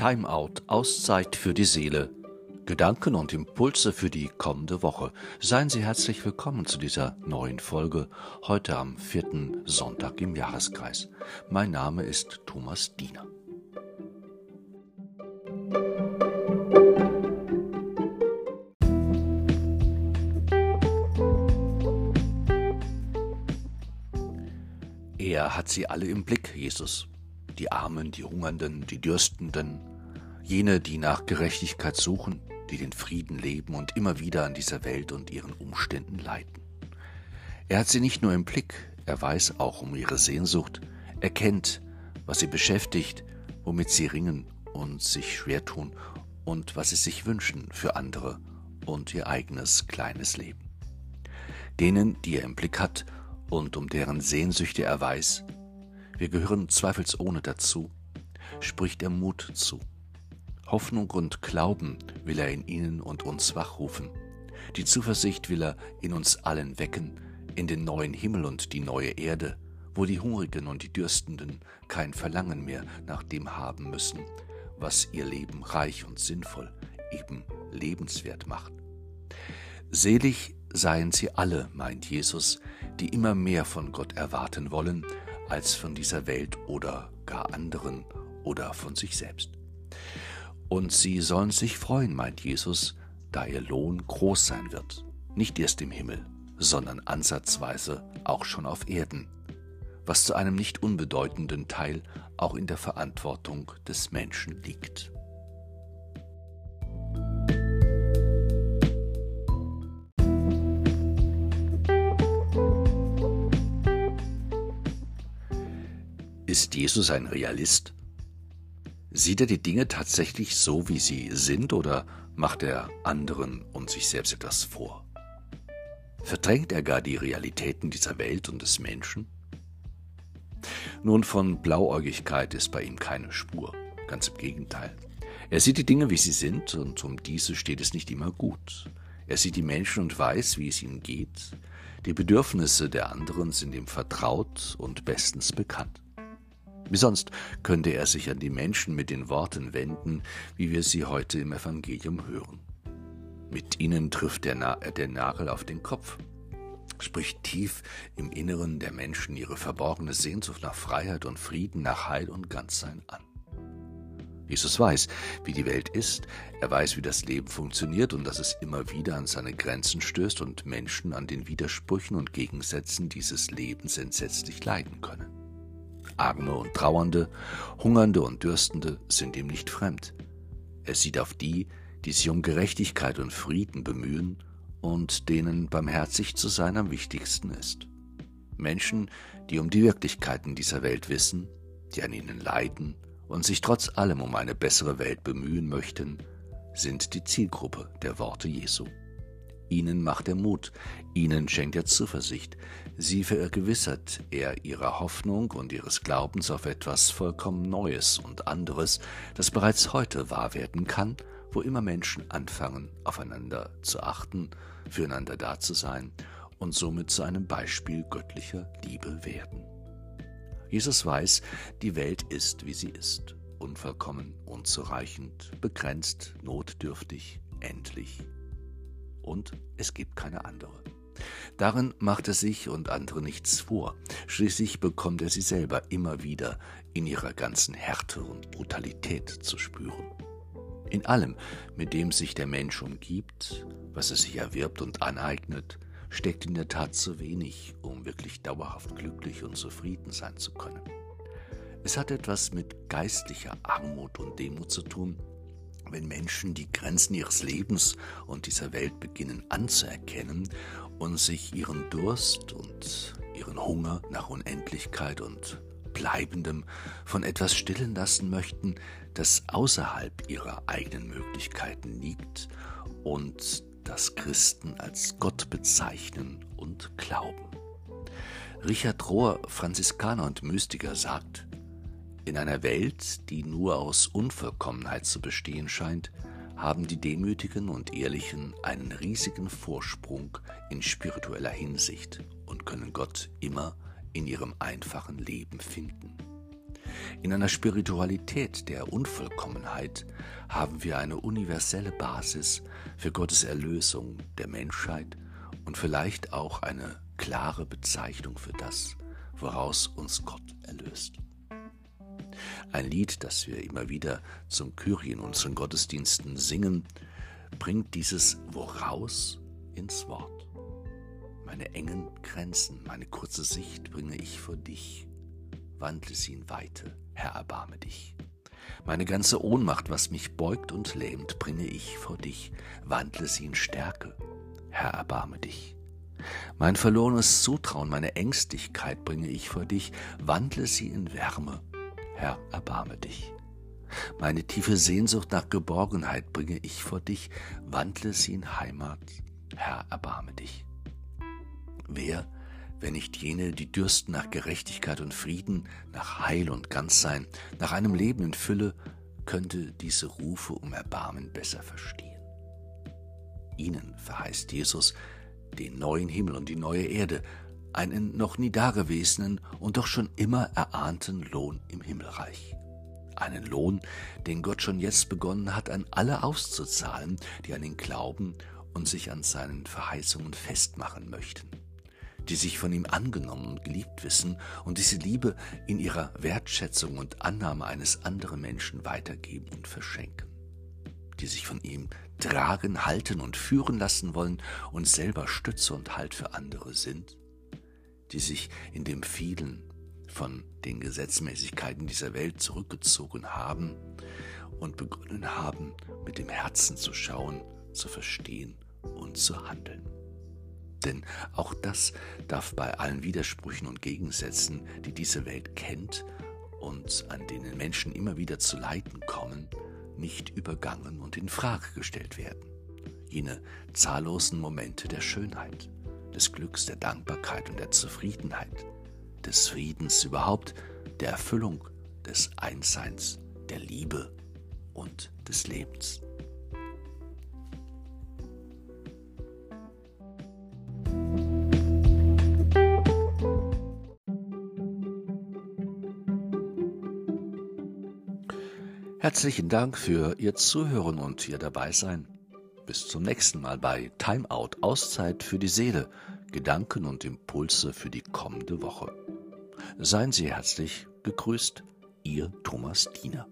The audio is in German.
Timeout, Auszeit für die Seele. Gedanken und Impulse für die kommende Woche. Seien Sie herzlich willkommen zu dieser neuen Folge, heute am vierten Sonntag im Jahreskreis. Mein Name ist Thomas Diener. Er hat sie alle im Blick, Jesus die Armen, die Hungernden, die Dürstenden, jene, die nach Gerechtigkeit suchen, die den Frieden leben und immer wieder an dieser Welt und ihren Umständen leiden. Er hat sie nicht nur im Blick, er weiß auch um ihre Sehnsucht, er kennt, was sie beschäftigt, womit sie ringen und sich schwer tun und was sie sich wünschen für andere und ihr eigenes kleines Leben. Denen, die er im Blick hat und um deren Sehnsüchte er weiß, wir gehören zweifelsohne dazu, spricht er Mut zu. Hoffnung und Glauben will er in ihnen und uns wachrufen. Die Zuversicht will er in uns allen wecken, in den neuen Himmel und die neue Erde, wo die Hungrigen und die Dürstenden kein Verlangen mehr nach dem haben müssen, was ihr Leben reich und sinnvoll, eben lebenswert macht. Selig seien sie alle, meint Jesus, die immer mehr von Gott erwarten wollen als von dieser Welt oder gar anderen oder von sich selbst. Und sie sollen sich freuen, meint Jesus, da ihr Lohn groß sein wird, nicht erst im Himmel, sondern ansatzweise auch schon auf Erden, was zu einem nicht unbedeutenden Teil auch in der Verantwortung des Menschen liegt. Ist Jesus ein Realist? Sieht er die Dinge tatsächlich so, wie sie sind, oder macht er anderen und sich selbst etwas vor? Verdrängt er gar die Realitäten dieser Welt und des Menschen? Nun, von Blauäugigkeit ist bei ihm keine Spur, ganz im Gegenteil. Er sieht die Dinge, wie sie sind, und um diese steht es nicht immer gut. Er sieht die Menschen und weiß, wie es ihnen geht. Die Bedürfnisse der anderen sind ihm vertraut und bestens bekannt. Wie sonst könnte er sich an die Menschen mit den Worten wenden, wie wir sie heute im Evangelium hören. Mit ihnen trifft der, Na der Nagel auf den Kopf, spricht tief im Inneren der Menschen ihre verborgene Sehnsucht nach Freiheit und Frieden, nach Heil und Ganzsein an. Jesus weiß, wie die Welt ist, er weiß, wie das Leben funktioniert und dass es immer wieder an seine Grenzen stößt und Menschen an den Widersprüchen und Gegensätzen dieses Lebens entsetzlich leiden können. Arme und Trauernde, Hungernde und Dürstende sind ihm nicht fremd. Er sieht auf die, die sich um Gerechtigkeit und Frieden bemühen und denen barmherzig zu sein am wichtigsten ist. Menschen, die um die Wirklichkeiten dieser Welt wissen, die an ihnen leiden und sich trotz allem um eine bessere Welt bemühen möchten, sind die Zielgruppe der Worte Jesu. Ihnen macht er Mut, ihnen schenkt er Zuversicht, sie vergewissert er ihrer Hoffnung und ihres Glaubens auf etwas vollkommen Neues und anderes, das bereits heute wahr werden kann, wo immer Menschen anfangen, aufeinander zu achten, füreinander da zu sein und somit zu einem Beispiel göttlicher Liebe werden. Jesus weiß, die Welt ist, wie sie ist, unvollkommen, unzureichend, begrenzt, notdürftig, endlich und es gibt keine andere. Darin macht er sich und andere nichts vor. Schließlich bekommt er sie selber immer wieder in ihrer ganzen Härte und Brutalität zu spüren. In allem, mit dem sich der Mensch umgibt, was er sich erwirbt und aneignet, steckt in der Tat zu wenig, um wirklich dauerhaft glücklich und zufrieden sein zu können. Es hat etwas mit geistlicher Armut und Demut zu tun, wenn Menschen die Grenzen ihres Lebens und dieser Welt beginnen anzuerkennen und sich ihren Durst und ihren Hunger nach Unendlichkeit und Bleibendem von etwas stillen lassen möchten, das außerhalb ihrer eigenen Möglichkeiten liegt und das Christen als Gott bezeichnen und glauben. Richard Rohr, Franziskaner und Mystiker, sagt, in einer Welt, die nur aus Unvollkommenheit zu bestehen scheint, haben die Demütigen und Ehrlichen einen riesigen Vorsprung in spiritueller Hinsicht und können Gott immer in ihrem einfachen Leben finden. In einer Spiritualität der Unvollkommenheit haben wir eine universelle Basis für Gottes Erlösung der Menschheit und vielleicht auch eine klare Bezeichnung für das, woraus uns Gott erlöst. Ein Lied, das wir immer wieder zum Kyrie in unseren Gottesdiensten singen, bringt dieses Woraus ins Wort. Meine engen Grenzen, meine kurze Sicht bringe ich vor dich. Wandle sie in Weite, Herr, erbarme dich. Meine ganze Ohnmacht, was mich beugt und lähmt, bringe ich vor dich. Wandle sie in Stärke, Herr, erbarme dich. Mein verlorenes Zutrauen, meine Ängstlichkeit bringe ich vor dich, wandle sie in Wärme, Herr, erbarme dich. Meine tiefe Sehnsucht nach Geborgenheit bringe ich vor dich, wandle sie in Heimat, Herr, erbarme dich. Wer, wenn nicht jene, die dürsten nach Gerechtigkeit und Frieden, nach Heil und Ganzsein, nach einem Leben in Fülle, könnte diese Rufe um Erbarmen besser verstehen. Ihnen verheißt Jesus den neuen Himmel und die neue Erde, einen noch nie dagewesenen und doch schon immer erahnten Lohn im Himmelreich. Einen Lohn, den Gott schon jetzt begonnen hat, an alle auszuzahlen, die an ihn glauben und sich an seinen Verheißungen festmachen möchten, die sich von ihm angenommen und geliebt wissen und diese Liebe in ihrer Wertschätzung und Annahme eines anderen Menschen weitergeben und verschenken, die sich von ihm tragen, halten und führen lassen wollen und selber Stütze und Halt für andere sind, die sich in dem vielen von den Gesetzmäßigkeiten dieser Welt zurückgezogen haben und begonnen haben, mit dem Herzen zu schauen, zu verstehen und zu handeln. Denn auch das darf bei allen Widersprüchen und Gegensätzen, die diese Welt kennt und an denen Menschen immer wieder zu leiden kommen, nicht übergangen und in Frage gestellt werden. Jene zahllosen Momente der Schönheit, des Glücks, der Dankbarkeit und der Zufriedenheit, des Friedens überhaupt, der Erfüllung, des Einsseins, der Liebe und des Lebens. Herzlichen Dank für Ihr Zuhören und Ihr Dabeisein. Bis zum nächsten Mal bei Timeout Auszeit für die Seele, Gedanken und Impulse für die kommende Woche. Seien Sie herzlich gegrüßt, Ihr Thomas Diener.